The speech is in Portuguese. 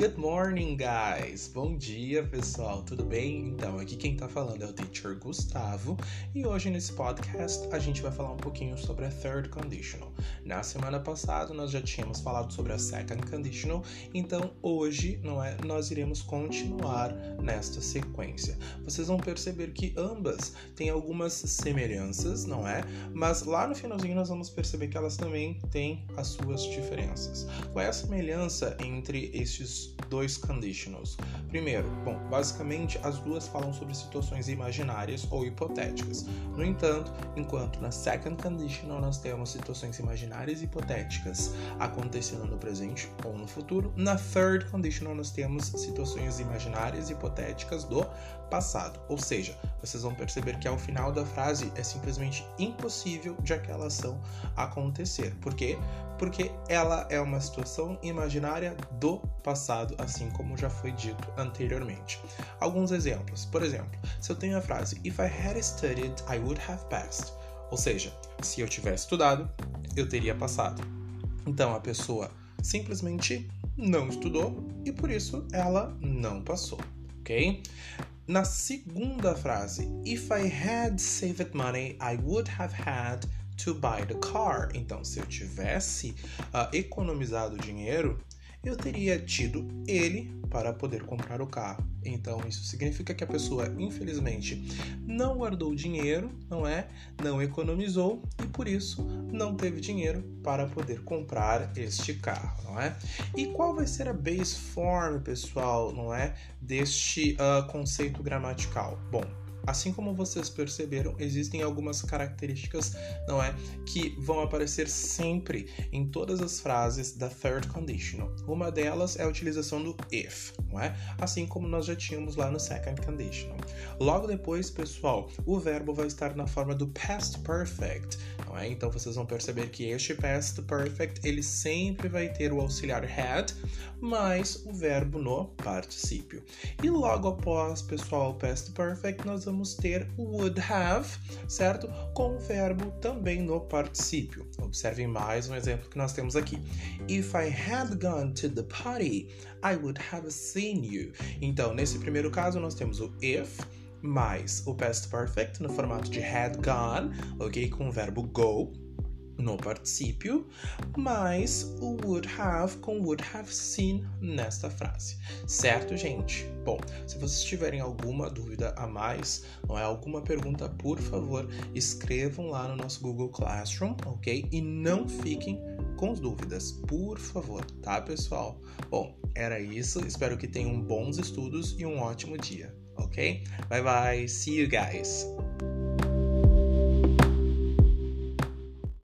Good morning, guys! Bom dia, pessoal! Tudo bem? Então, aqui quem tá falando é o teacher Gustavo e hoje nesse podcast a gente vai falar um pouquinho sobre a third conditional. Na semana passada nós já tínhamos falado sobre a second conditional, então hoje, não é, nós iremos continuar nesta sequência. Vocês vão perceber que ambas têm algumas semelhanças, não é? Mas lá no finalzinho nós vamos perceber que elas também têm as suas diferenças. Qual é a semelhança entre estes dois conditionals. Primeiro, bom, basicamente as duas falam sobre situações imaginárias ou hipotéticas. No entanto, enquanto na second conditional nós temos situações imaginárias e hipotéticas acontecendo no presente ou no futuro, na third conditional nós temos situações imaginárias e hipotéticas do passado. Ou seja, vocês vão perceber que ao final da frase é simplesmente impossível de aquela ação acontecer. Por quê? Porque ela é uma situação imaginária do passado, assim como já foi dito anteriormente. Alguns exemplos. Por exemplo, se eu tenho a frase If I had studied, I would have passed. Ou seja, se eu tivesse estudado, eu teria passado. Então a pessoa simplesmente não estudou e por isso ela não passou, ok? Na segunda frase, if I had saved money, I would have had to buy the car. Então, se eu tivesse uh, economizado dinheiro, eu teria tido ele para poder comprar o carro. Então isso significa que a pessoa, infelizmente, não guardou dinheiro, não é? Não economizou e por isso não teve dinheiro para poder comprar este carro, não é? E qual vai ser a base form, pessoal, não é? Deste uh, conceito gramatical? Bom, Assim como vocês perceberam, existem algumas características, não é, que vão aparecer sempre em todas as frases da third conditional. Uma delas é a utilização do if, não é? Assim como nós já tínhamos lá no second conditional. Logo depois, pessoal, o verbo vai estar na forma do past perfect, não é? Então vocês vão perceber que este past perfect, ele sempre vai ter o auxiliar had mais o verbo no particípio. E logo após, pessoal, past perfect, nós vamos ter would have, certo? Com o verbo também no particípio. Observem mais um exemplo que nós temos aqui. If I had gone to the party, I would have seen you. Então, nesse primeiro caso, nós temos o if mais o past perfect no formato de had gone, ok? Com o verbo go no particípio, mais o would have com would have seen nesta frase. Certo, gente? Bom, se vocês tiverem alguma dúvida a mais, não é alguma pergunta, por favor, escrevam lá no nosso Google Classroom, ok? E não fiquem com dúvidas, por favor, tá, pessoal? Bom, era isso. Espero que tenham bons estudos e um ótimo dia, ok? Bye bye. See you guys.